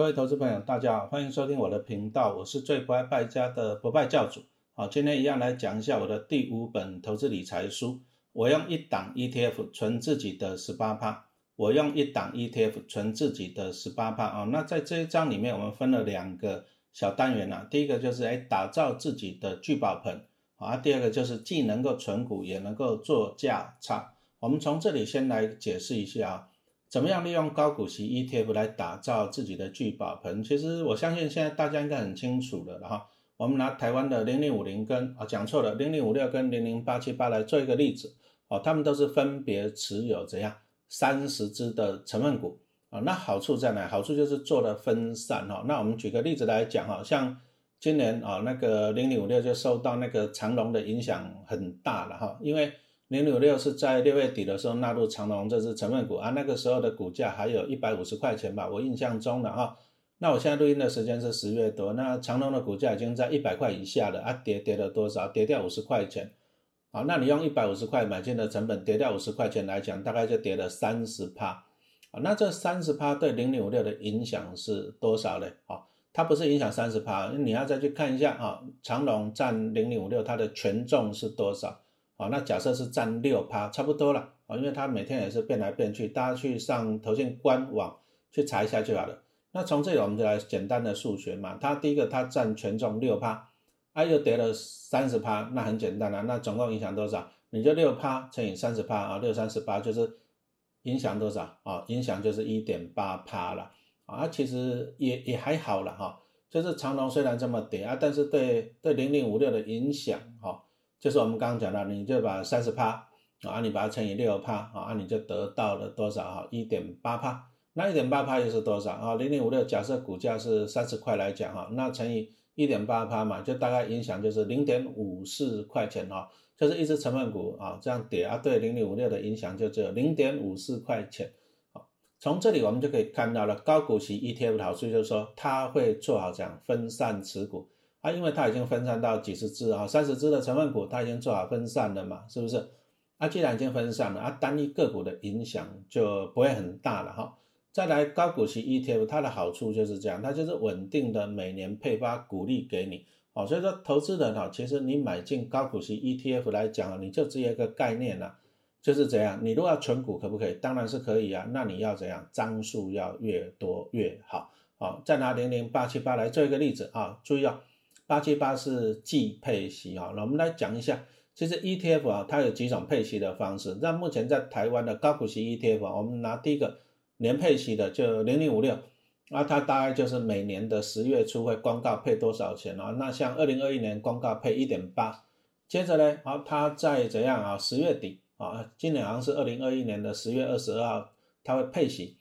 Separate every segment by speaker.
Speaker 1: 各位投资朋友，大家好，欢迎收听我的频道，我是最不爱败家的不败教主。好，今天一样来讲一下我的第五本投资理财书。我用一档 ETF 存自己的十八趴，我用一档 ETF 存自己的十八趴啊。那在这一章里面，我们分了两个小单元啊。第一个就是哎，打造自己的聚宝盆啊。第二个就是既能够存股，也能够做价差。我们从这里先来解释一下啊。怎么样利用高股息 ETF 来打造自己的聚宝盆？其实我相信现在大家应该很清楚的了哈。我们拿台湾的零零五零跟啊讲错了零零五六跟零零八七八来做一个例子哦，他们都是分别持有怎样三十只的成分股啊。那好处在哪？好处就是做了分散哈。那我们举个例子来讲哈，像今年啊那个零零五六就受到那个长龙的影响很大了哈，因为。零六六是在六月底的时候纳入长隆这支成分股啊，那个时候的股价还有一百五十块钱吧，我印象中的哈。那我现在录音的时间是十月多，那长隆的股价已经在一百块以下了啊，跌跌了多少？跌掉五十块钱。好，那你用一百五十块买进的成本跌掉五十块钱来讲，大概就跌了三十趴。啊，那这三十趴对零零五六的影响是多少呢？啊，它不是影响三十趴，你要再去看一下啊，长隆占零零五六它的权重是多少？啊，那假设是占六趴，差不多了啊，因为它每天也是变来变去，大家去上投信官网去查一下就好了。那从这里我们就来简单的数学嘛，它第一个它占权重六趴，啊又跌了三十趴，那很简单了，那总共影响多少？你就六趴乘以三十趴啊，六三十八就是影响多少啊？影响就是一点八趴了啊，其实也也还好了哈，就是长隆虽然这么跌啊，但是对对零零五六的影响哈。就是我们刚刚讲的，你就把三十趴啊，你把它乘以六趴啊，你就得到了多少哈？一点八趴。那一点八趴又是多少啊？零点五六，假设股价是三十块来讲哈，那乘以一点八趴嘛，就大概影响就是零点五四块钱哈。就是一只成分股啊这样跌啊，对零点五六的影响就只有零点五四块钱。好，从这里我们就可以看到了高股息 ETF 的好处，就是说它会做好这样分散持股。啊，因为它已经分散到几十只啊，三十只的成分股，它已经做好分散了嘛，是不是？啊，既然已经分散了，啊，单一个股的影响就不会很大了哈。再来高股息 ETF，它的好处就是这样，它就是稳定的每年配发股利给你，哦，所以说投资人哈，其实你买进高股息 ETF 来讲你就只有一个概念了，就是怎样，你如果要存股可不可以？当然是可以啊，那你要怎样？张数要越多越好，好，再拿零零八七八来做一个例子啊，注意啊。八七八是季配息啊，那我们来讲一下，其实 ETF 啊，它有几种配息的方式。那目前在台湾的高股息 ETF 啊，我们拿第一个年配息的，就零零五六，那它大概就是每年的十月初会公告配多少钱啊？那像二零二一年公告配一点八，接着呢，好，它在怎样啊？十月底啊，今年好像是二零二一年的十月二十二号，它会配息。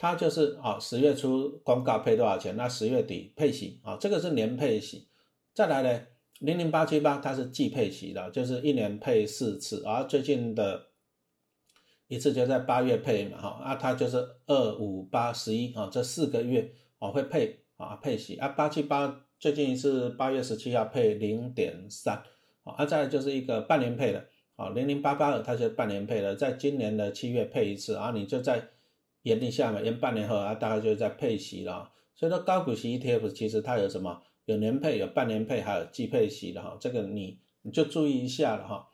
Speaker 1: 它就是啊，十月初公告配多少钱，那十月底配息啊，这个是年配息。再来呢，零零八七八它是季配息的，就是一年配四次，而最近的一次就在八月配嘛，哈啊，它就是二五八十一啊，这四个月啊会配啊配息啊，八七八最近一次八月十七号配零点三啊，再就是一个半年配的啊，零零八八二它是半年配的，在今年的七月配一次啊，你就在。延一下嘛，延半年后啊，大概就是在配息了。所以说高股息 ETF 其实它有什么？有年配、有半年配，还有季配息的哈。这个你你就注意一下了哈。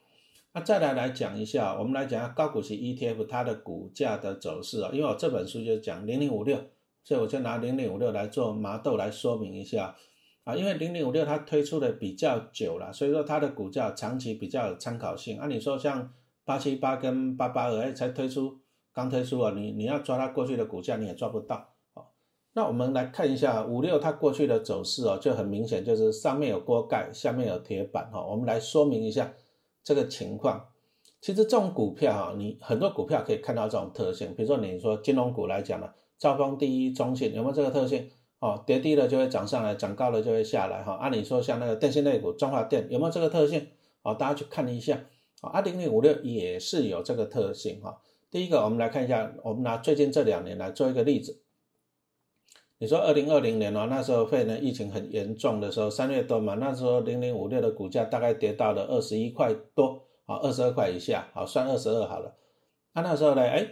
Speaker 1: 那再来来讲一下，我们来讲下高股息 ETF 它的股价的走势啊。因为我这本书就讲零零五六，所以我就拿零零五六来做麻豆来说明一下啊。因为零零五六它推出的比较久了，所以说它的股价长期比较有参考性。按你说像八七八跟八八二才推出。刚推出啊，你你要抓它过去的股价，你也抓不到哦。那我们来看一下五六它过去的走势哦，就很明显，就是上面有锅盖，下面有铁板哈。我们来说明一下这个情况。其实这种股票哈，你很多股票可以看到这种特性，比如说你说金融股来讲呢，兆丰第一、中信有没有这个特性？哦，跌低了就会涨上来，涨高了就会下来哈。按理说像那个电信类股，中华电有没有这个特性？哦，大家去看一下。啊，二零零五六也是有这个特性哈。第一个，我们来看一下，我们拿最近这两年来做一个例子。你说二零二零年哦，那时候肺炎疫情很严重的时候，三月多嘛，那时候零零五六的股价大概跌到了二十一块多啊，二十二块以下，好算二十二好了。那那时候呢，哎，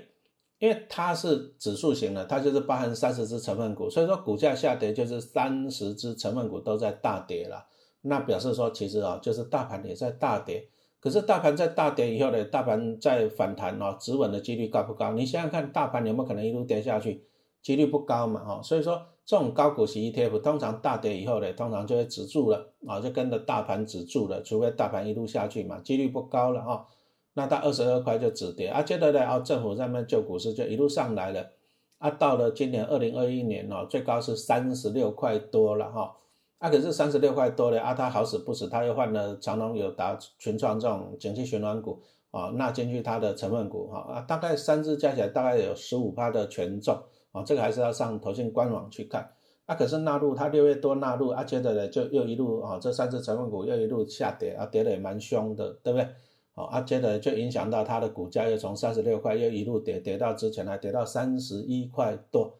Speaker 1: 因为它是指数型的，它就是包含三十只成分股，所以说股价下跌就是三十只成分股都在大跌了。那表示说，其实啊，就是大盘也在大跌。可是大盘在大跌以后呢，大盘在反弹哦，止稳的几率高不高？你想想看，大盘有没有可能一路跌下去？几率不高嘛，哈。所以说，这种高股息 ETF 通常大跌以后呢，通常就会止住了啊，就跟着大盘止住了，除非大盘一路下去嘛，几率不高了哈。那到二十二块就止跌啊，接着呢，哦，政府在那救股市就一路上来了啊，到了今年二零二一年哦，最高是三十六块多了哈。啊，可是三十六块多的啊，他好死不死，他又换了长隆、友达、群创这种景气循环股啊，纳进去它的成分股哈啊，大概三只加起来大概有十五趴的权重啊，这个还是要上投信官网去看。啊，可是纳入它六月多纳入啊，接着呢就又一路啊，这三只成分股又一路下跌啊，跌的也蛮凶的，对不对？好，啊，接着就影响到它的股价又从三十六块又一路跌跌到之前还跌到三十一块多。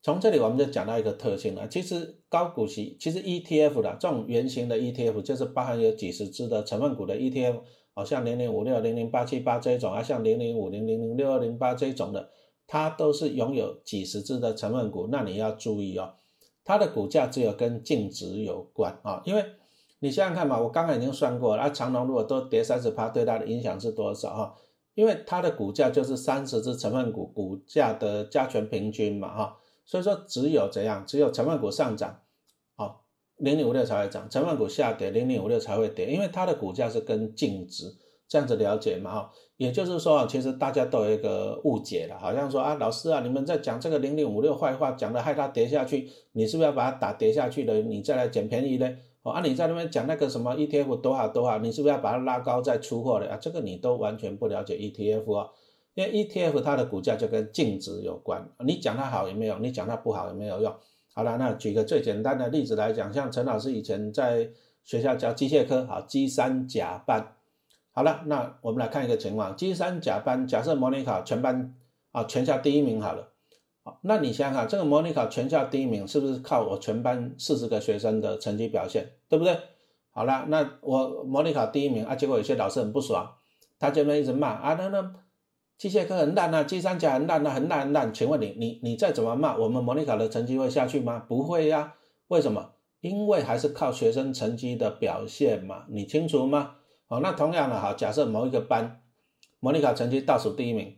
Speaker 1: 从这里我们就讲到一个特性了，其实高股息，其实 ETF 的这种圆形的 ETF 就是包含有几十只的成分股的 ETF，好像零零五六、零零八七八这种啊，像零零五零、零零六二零八这种的，它都是拥有几十只的成分股。那你要注意哦，它的股价只有跟净值有关啊，因为你想想看嘛，我刚刚已经算过了，啊，长隆如果都跌三十趴，对它的影响是多少哈？因为它的股价就是三十只成分股股价的加权平均嘛哈。所以说，只有怎样，只有成分股上涨，好，零零五六才会涨；成分股下跌，零零五六才会跌，因为它的股价是跟净值这样子了解嘛，哈。也就是说，其实大家都有一个误解了，好像说啊，老师啊，你们在讲这个零零五六坏话，讲的害它跌下去，你是不是要把它打跌下去的，你再来捡便宜呢？哦，啊，你在那边讲那个什么 ETF 多好多好，你是不是要把它拉高再出货的啊？这个你都完全不了解 ETF 啊。因为 ETF 它的股价就跟净值有关，你讲它好也没有，你讲它不好也没有用。好了，那举个最简单的例子来讲，像陈老师以前在学校教机械科，好，机三甲班。好了，那我们来看一个情况，机三甲班，假设模拟考全班啊全校第一名好了，好，那你想想看，这个模拟考全校第一名是不是靠我全班四十个学生的成绩表现，对不对？好了，那我模拟考第一名啊，结果有些老师很不爽，他这边一直骂啊，那那。机械科很烂啊，机三甲很烂啊，很烂很烂。请问你，你你再怎么骂，我们模拟考的成绩会下去吗？不会呀。为什么？因为还是靠学生成绩的表现嘛。你清楚吗？好，那同样的哈，假设某一个班模拟考成绩倒数第一名，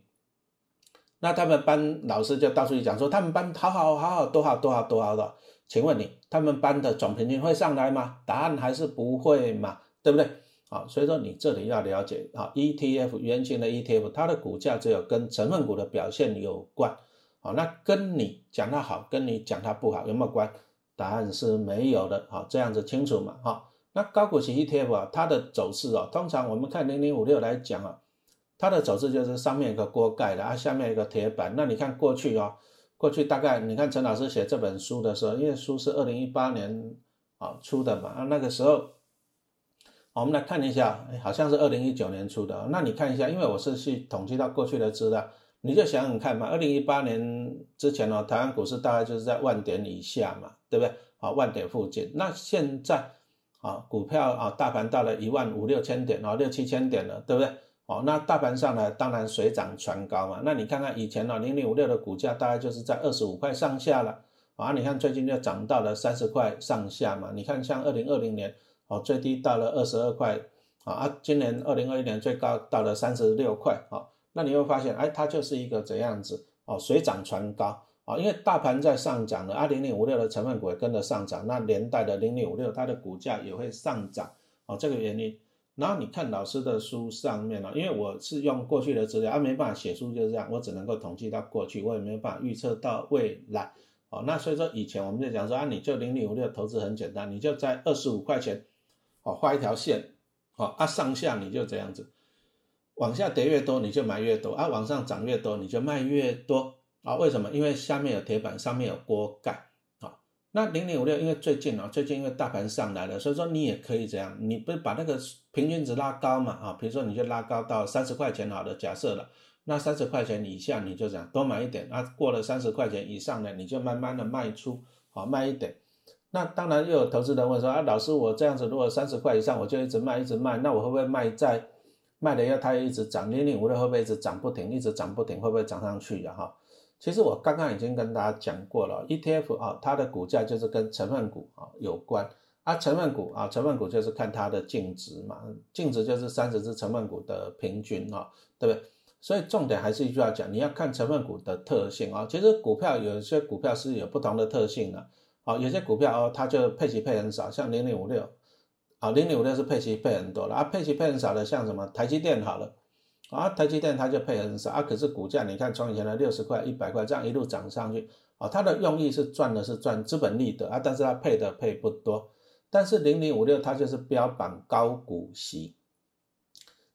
Speaker 1: 那他们班老师就到处去讲说，他们班好好好好多好多好多好的。请问你，他们班的总平均会上来吗？答案还是不会嘛，对不对？啊，所以说你这里要了解啊，ETF 原形的 ETF，它的股价只有跟成分股的表现有关，啊，那跟你讲它好，跟你讲它不好有没有关？答案是没有的，好，这样子清楚嘛？好，那高股息 ETF 啊，它的走势啊，通常我们看零零五六来讲啊，它的走势就是上面一个锅盖的啊，下面一个铁板。那你看过去啊，过去大概你看陈老师写这本书的时候，因为书是二零一八年啊出的嘛，啊那个时候。我们来看一下，好像是二零一九年出的。那你看一下，因为我是去统计到过去的资料，你就想想看嘛。二零一八年之前呢，台湾股市大概就是在万点以下嘛，对不对？啊，万点附近。那现在啊，股票啊，大盘到了一万五六千点啊，六七千点了，对不对？哦，那大盘上呢，当然水涨船高嘛。那你看看以前呢，零零五六的股价大概就是在二十五块上下了，啊，你看最近就涨到了三十块上下嘛。你看像二零二零年。哦，最低到了二十二块，啊啊，今年二零二一年最高到了三十六块，啊，那你会发现，哎，它就是一个怎样子，哦，水涨船高，啊，因为大盘在上涨了，啊，零零五六的成分股也跟着上涨，那连带的零零五六它的股价也会上涨，哦，这个原因。然后你看老师的书上面呢，因为我是用过去的资料，啊，没办法写书就是这样，我只能够统计到过去，我也没办法预测到未来，哦，那所以说以前我们就讲说，啊，你就零零五六投资很简单，你就在二十五块钱。哦，画一条线，好啊，上下你就这样子，往下跌越多你就买越多啊，往上涨越多你就卖越多啊。为什么？因为下面有铁板，上面有锅盖啊。那零零五六，因为最近啊，最近因为大盘上来了，所以说你也可以这样，你不是把那个平均值拉高嘛啊？比如说你就拉高到三十块钱好的假设了，那三十块钱以下你就这样多买一点啊，过了三十块钱以上呢，你就慢慢的卖出，好卖一点。那当然又有投资人问说啊，老师，我这样子如果三十块以上，我就一直卖一直卖，那我会不会卖在卖了以后它又一直涨，零零五六会不会一直涨不停，一直涨不停，会不会涨上去呀？哈，其实我刚刚已经跟大家讲过了，ETF 啊，它的股价就是跟成分股啊有关。啊，成分股啊，成分股就是看它的净值嘛，净值就是三十只成分股的平均啊，对不对？所以重点还是一句话讲，你要看成分股的特性啊。其实股票有些股票是有不同的特性的，啊，有些股票哦，它就配息配很少，像零零五六，啊，零零五六是配息配很多了啊，配息配很少的，像什么台积电好了，啊，台积电它就配很少啊，可是股价你看从以前的六十块、一百块这样一路涨上去，啊，它的用意是赚的是赚资本利得啊，但是它配的配不多。但是零零五六它就是标榜高股息，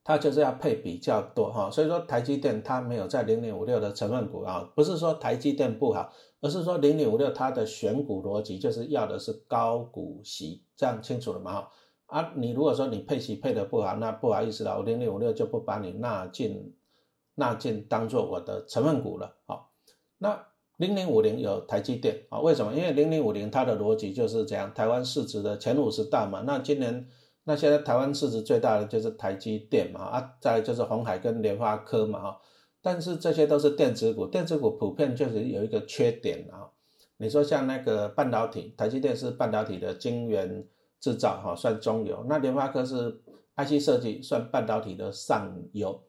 Speaker 1: 它就是要配比较多哈，所以说台积电它没有在零零五六的成分股啊，不是说台积电不好，而是说零零五六它的选股逻辑就是要的是高股息，这样清楚了吗？啊，你如果说你配息配的不好，那不好意思了，我零零五六就不把你纳进纳进当做我的成分股了，好，那。零零五零有台积电啊？为什么？因为零零五零它的逻辑就是这样，台湾市值的前五十大嘛。那今年，那现在台湾市值最大的就是台积电嘛啊，再就是红海跟联发科嘛啊。但是这些都是电子股，电子股普遍确实有一个缺点啊。你说像那个半导体，台积电是半导体的晶圆制造哈，算中游。那联发科是 IC 设计，算半导体的上游，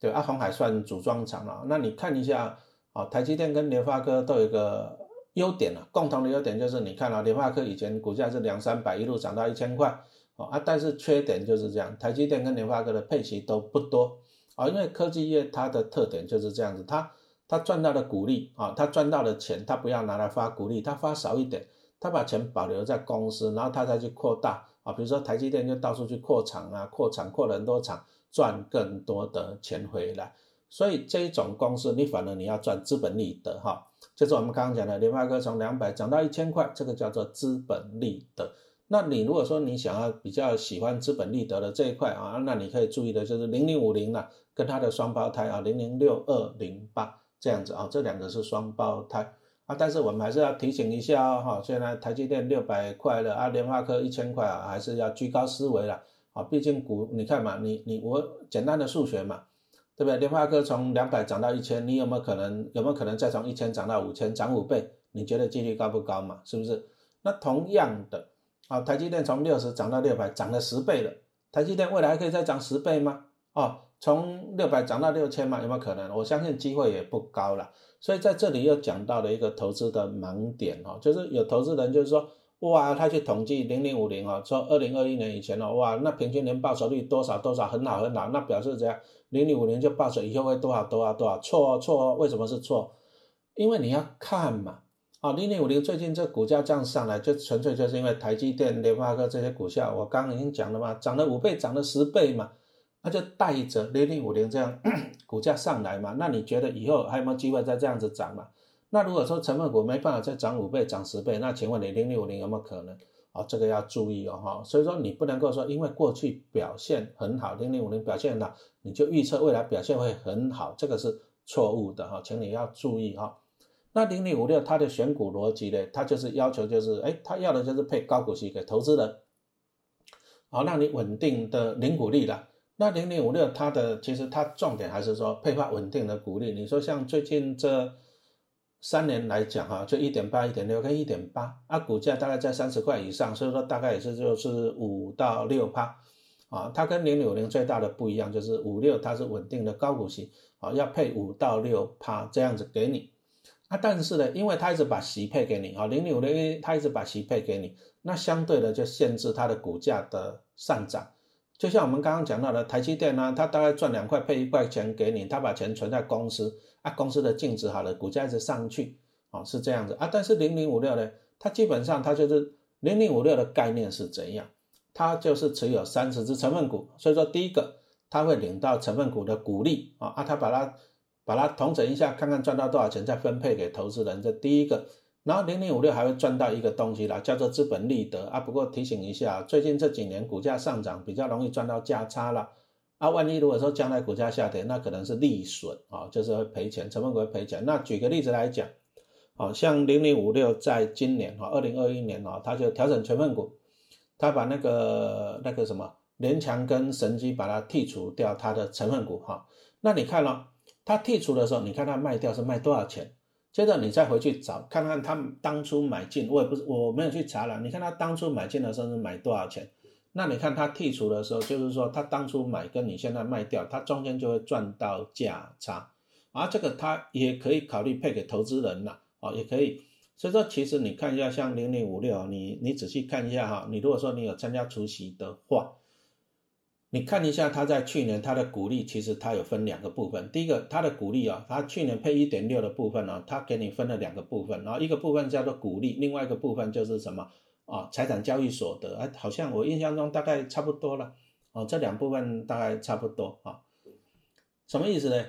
Speaker 1: 对啊，红海算组装厂啊。那你看一下。啊，台积电跟联发科都有一个优点啊，共同的优点就是你看啊，联发科以前股价是两三百，一路涨到一千块，啊，但是缺点就是这样，台积电跟联发科的配息都不多啊，因为科技业它的特点就是这样子，它它赚到的股利啊，它赚到的钱，它不要拿来发股利，它发少一点，它把钱保留在公司，然后它再去扩大啊，比如说台积电就到处去扩厂啊，扩厂扩了很多厂，赚更多的钱回来。所以这一种公司，你反而你要赚资本利得哈，就是我们刚刚讲的联发科从两百涨到一千块，这个叫做资本利得。那你如果说你想要比较喜欢资本利得的这一块啊，那你可以注意的就是零零五零啊，跟它的双胞胎啊，零零六二零八这样子啊，这两个是双胞胎啊。但是我们还是要提醒一下哦，哈，现在台积电六百块了啊，联发科一千块啊，还是要居高思维了啊，毕竟股你看嘛，你你我简单的数学嘛。对不对？联发科从两百涨到一千，你有没有可能？有没有可能再从一千涨到五千，涨五倍？你觉得几率高不高嘛？是不是？那同样的，啊，台积电从六十涨到六百，涨了十倍了。台积电未来还可以再涨十倍吗？哦，从六百涨到六千嘛，有没有可能？我相信机会也不高了。所以在这里又讲到了一个投资的盲点哦，就是有投资人就是说。哇，他去统计零零五零哦，说二零二一年以前哦，哇，那平均年报酬率多少多少，很好很好，那表示怎样？零零五零就报酬以后会多少多少多少？错哦错哦，为什么是错？因为你要看嘛，啊，零零五零最近这股价这样上来，就纯粹就是因为台积电、联发科这些股票，我刚刚已经讲了嘛，涨了五倍，涨了十倍嘛，那就带着零零五零这样 股价上来嘛，那你觉得以后还有没有机会再这样子涨嘛？那如果说成分股没办法再涨五倍、涨十倍，那请问你零零五零有没有可能？哦，这个要注意哦，哈。所以说你不能够说，因为过去表现很好，零零五零表现很好，你就预测未来表现会很好，这个是错误的哈，请你要注意哈。那零零五六它的选股逻辑呢，它就是要求就是，哎，它要的就是配高股息给投资人，好，让你稳定的零股利了。那零零五六它的其实它重点还是说配发稳定的股利。你说像最近这。三年来讲哈，就一点八、一点六跟一点八，啊，股价大概在三十块以上，所以说大概也是就是五到六趴，啊，它跟零六零最大的不一样就是五六它是稳定的高股息，啊，要配五到六趴这样子给你，啊，但是呢，因为它一直把息配给你，啊，零六零它一直把息配给你，那相对的就限制它的股价的上涨。就像我们刚刚讲到的台积电呢，它大概赚两块配一块钱给你，它把钱存在公司啊，公司的净值好了，股价一直上去，哦，是这样子啊。但是零零五六呢，它基本上它就是零零五六的概念是怎样？它就是持有三十只成分股，所以说第一个它会领到成分股的股利啊，啊，它把它把它统整一下，看看赚到多少钱再分配给投资人，这第一个。然后零零五六还会赚到一个东西啦，叫做资本利得啊。不过提醒一下，最近这几年股价上涨，比较容易赚到价差了啊。万一如果说将来股价下跌，那可能是利损啊，就是会赔钱，成分股会赔钱。那举个例子来讲，好像零零五六在今年哈，二零二一年哦，它就调整成分股，它把那个那个什么联强跟神机把它剔除掉它的成分股哈，那你看了，它剔除的时候，你看它卖掉是卖多少钱？接着你再回去找看看他当初买进，我也不是我没有去查了，你看他当初买进的时候是买多少钱？那你看他剔除的时候，就是说他当初买跟你现在卖掉，他中间就会赚到价差，而这个他也可以考虑配给投资人了，哦，也可以。所以说，其实你看一下像零零五六，你你仔细看一下哈，你如果说你有参加除息的话。你看一下，他在去年他的股利，其实它有分两个部分。第一个，它的股利啊，它去年配一点六的部分呢，它给你分了两个部分，然后一个部分叫做股利，另外一个部分就是什么啊？财产交易所得，哎，好像我印象中大概差不多了，哦，这两部分大概差不多啊。什么意思呢？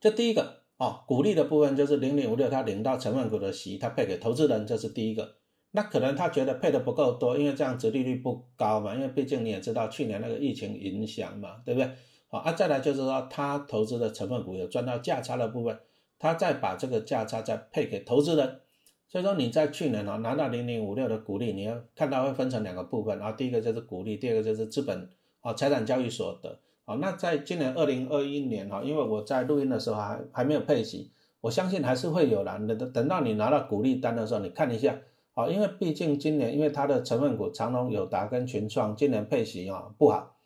Speaker 1: 这第一个啊，股利的部分就是零零五六，它领到成分股的息，它配给投资人，这是第一个。那可能他觉得配的不够多，因为这样子利率不高嘛，因为毕竟你也知道去年那个疫情影响嘛，对不对？好啊，再来就是说他投资的成分股有赚到价差的部分，他再把这个价差再配给投资人，所以说你在去年啊拿到零零五六的股利，你要看到会分成两个部分，然后第一个就是股利，第二个就是资本啊财产交易所得。好，那在今年二零二一年哈，因为我在录音的时候还还没有配息，我相信还是会有啦。等等到你拿到股利单的时候，你看一下。啊，因为毕竟今年，因为它的成分股长隆、友达跟群创今年配息啊不好，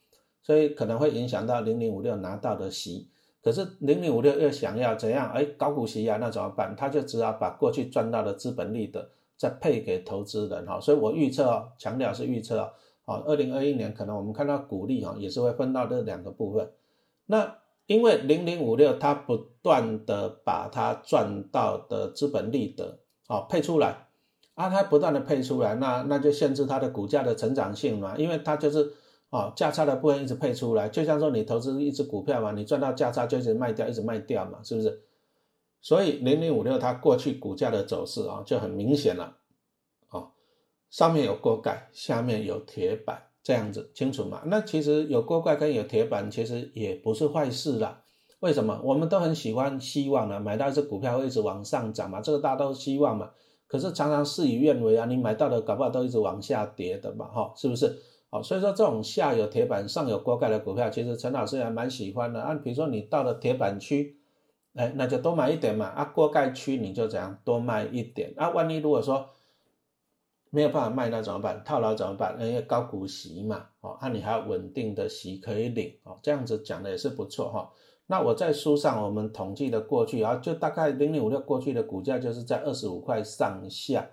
Speaker 1: 所以可能会影响到零零五六拿到的息。可是零零五六又想要怎样？哎，高股息啊，那怎么办？他就只好把过去赚到的资本利得再配给投资人哈。所以我预测哦，强调是预测哦，好，二零二一年可能我们看到股利哈也是会分到这两个部分。那因为零零五六它不断的把它赚到的资本利得好配出来。啊，它不断的配出来，那那就限制它的股价的成长性嘛，因为它就是哦价差的部分一直配出来，就像说你投资一只股票嘛，你赚到价差就一直卖掉，一直卖掉嘛，是不是？所以零零五六它过去股价的走势啊就很明显了，哦，上面有锅盖，下面有铁板，这样子清楚吗？那其实有锅盖跟有铁板其实也不是坏事啦。为什么？我们都很喜欢希望呢，买到一只股票会一直往上涨嘛，这个大家都希望嘛。可是常常事与愿违啊，你买到的搞不好都一直往下跌的嘛，哈，是不是？好，所以说这种下有铁板、上有锅盖的股票，其实陈老师还蛮喜欢的啊。比如说你到了铁板区，哎，那就多买一点嘛。啊，锅盖区你就怎样多卖一点啊。万一如果说没有办法卖，那怎么办？套牢怎么办？因为高股息嘛，哦，那你还有稳定的息可以领，哦，这样子讲的也是不错哈。那我在书上我们统计的过去啊，就大概零零五六过去的股价就是在二十五块上下，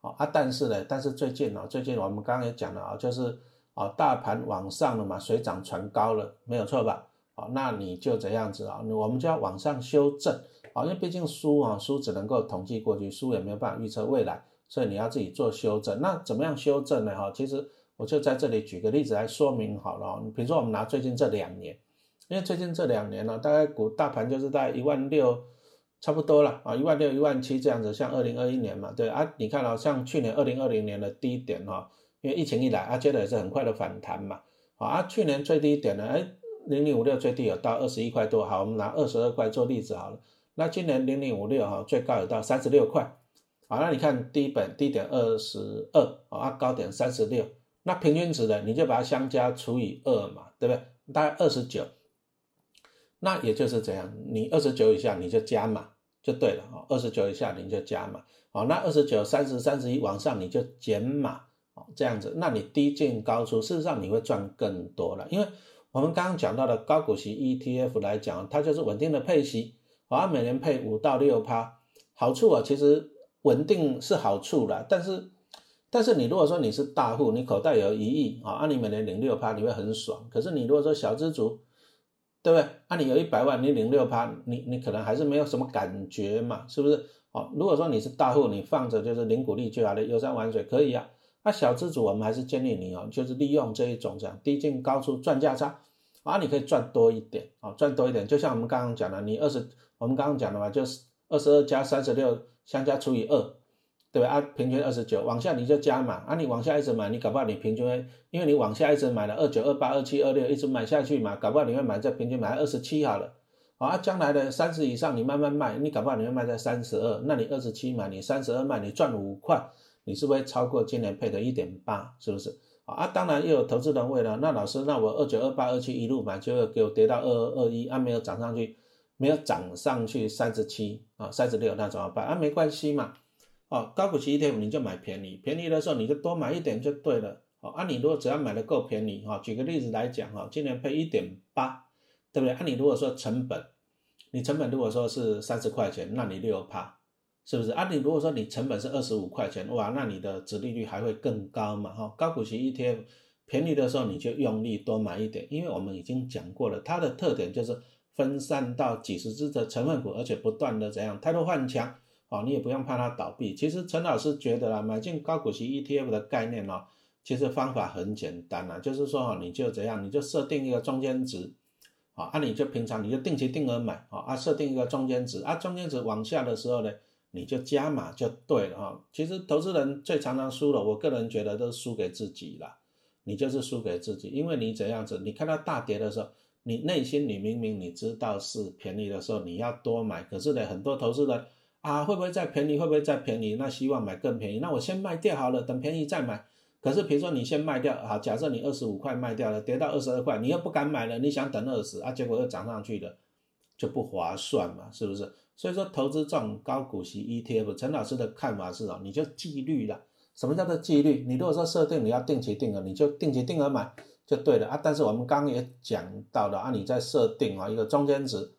Speaker 1: 啊啊，但是呢，但是最近啊，最近我们刚刚也讲了啊，就是啊，大盘往上了嘛，水涨船高了，没有错吧？啊，那你就这样子啊，我们就要往上修正啊，因为毕竟书啊，书只能够统计过去，书也没有办法预测未来，所以你要自己做修正。那怎么样修正呢？哈，其实我就在这里举个例子来说明好了，比如说我们拿最近这两年。因为最近这两年呢，大概股大盘就是在一万六，差不多了啊，一万六、一万七这样子。像二零二一年嘛，对啊，你看啊，像去年二零二零年的低点哈，因为疫情一来，啊，接着也是很快的反弹嘛，啊，去年最低点呢，哎，零零五六最低有到二十一块多，好，我们拿二十二块做例子好了。那今年零零五六哈，最高有到三十六块，好，那你看低本低点二十二，啊，高点三十六，那平均值呢，你就把它相加除以二嘛，对不对？大概二十九。那也就是这样，你二十九以下你就加码就对了啊，二十九以下你就加码，好，那二十九、三十、三十一往上你就减码，哦，这样子，那你低进高出，事实上你会赚更多了，因为我们刚刚讲到的高股息 ETF 来讲，它就是稳定的配息，啊，每年配五到六趴，好处啊，其实稳定是好处啦，但是但是你如果说你是大户，你口袋有一亿啊，按你每年领六趴，你会很爽，可是你如果说小资族，对不对？啊，你有一百万，你领六趴，你你可能还是没有什么感觉嘛，是不是？哦，如果说你是大户，你放着就是领股利就好了，游山玩水可以啊。那小资主，我们还是建议你哦，就是利用这一种这样低进高出赚价差，啊，你可以赚多一点啊，赚多一点。就像我们刚刚讲的，你二十，我们刚刚讲的嘛，就是二十二加三十六相加除以二。对吧？啊，平均二十九，往下你就加嘛。啊，你往下一直买，你搞不好你平均，因为你往下一直买了二九、二八、二七、二六，一直买下去嘛，搞不好你会买在平均买二十七好了。啊，将来的三十以上你慢慢卖，你搞不好你会卖在三十二，那你二十七买，你三十二卖，你赚五块，你是不是超过今年配的一点八？是不是？啊，当然又有投资人问了，那老师，那我二九二八二七一路买，就给我跌到二二二一，啊，没有涨上去，没有涨上去三十七啊，三十六，那怎么办？啊，没关系嘛，哦，高股息 ETF 你就买便宜，便宜的时候你就多买一点就对了，哦，啊，你如果只要买的够便宜，哈，举个例子来讲，哈，今年配一点八，对不对？啊，你如果说成本，你成本如果说是三十块钱，那你六趴。是不是啊？你如果说你成本是二十五块钱，哇，那你的值利率还会更高嘛？哈，高股息 ETF 便宜的时候你就用力多买一点，因为我们已经讲过了，它的特点就是分散到几十只的成分股，而且不断的怎样，态度换强，哦，你也不用怕它倒闭。其实陈老师觉得啦，买进高股息 ETF 的概念哦，其实方法很简单啊，就是说哈，你就怎样，你就设定一个中间值，啊，啊，你就平常你就定期定额买，啊，啊，设定一个中间值，啊，中间值往下的时候呢？你就加码就对了哈。其实投资人最常常输了，我个人觉得都是输给自己了。你就是输给自己，因为你怎样子，你看到大跌的时候，你内心你明明你知道是便宜的时候，你要多买。可是呢，很多投资人啊，会不会再便宜？会不会再便宜？那希望买更便宜，那我先卖掉好了，等便宜再买。可是比如说你先卖掉啊，假设你二十五块卖掉了，跌到二十二块，你又不敢买了，你想等二十啊，结果又涨上去了，就不划算嘛，是不是？所以说，投资这种高股息 ETF，陈老师的看法是哦，你就纪律了。什么叫做纪律？你如果说设定你要定期定额，你就定期定额买就对了啊。但是我们刚刚也讲到了啊，你在设定啊一个中间值，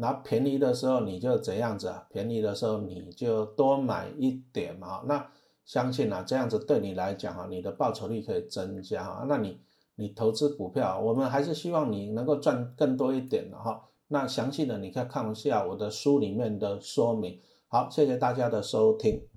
Speaker 1: 那便宜的时候你就怎样子啊？便宜的时候你就多买一点嘛。那相信啊，这样子对你来讲啊，你的报酬率可以增加啊。那你你投资股票，我们还是希望你能够赚更多一点的哈。那详细的你可以看一下我的书里面的说明。好，谢谢大家的收听。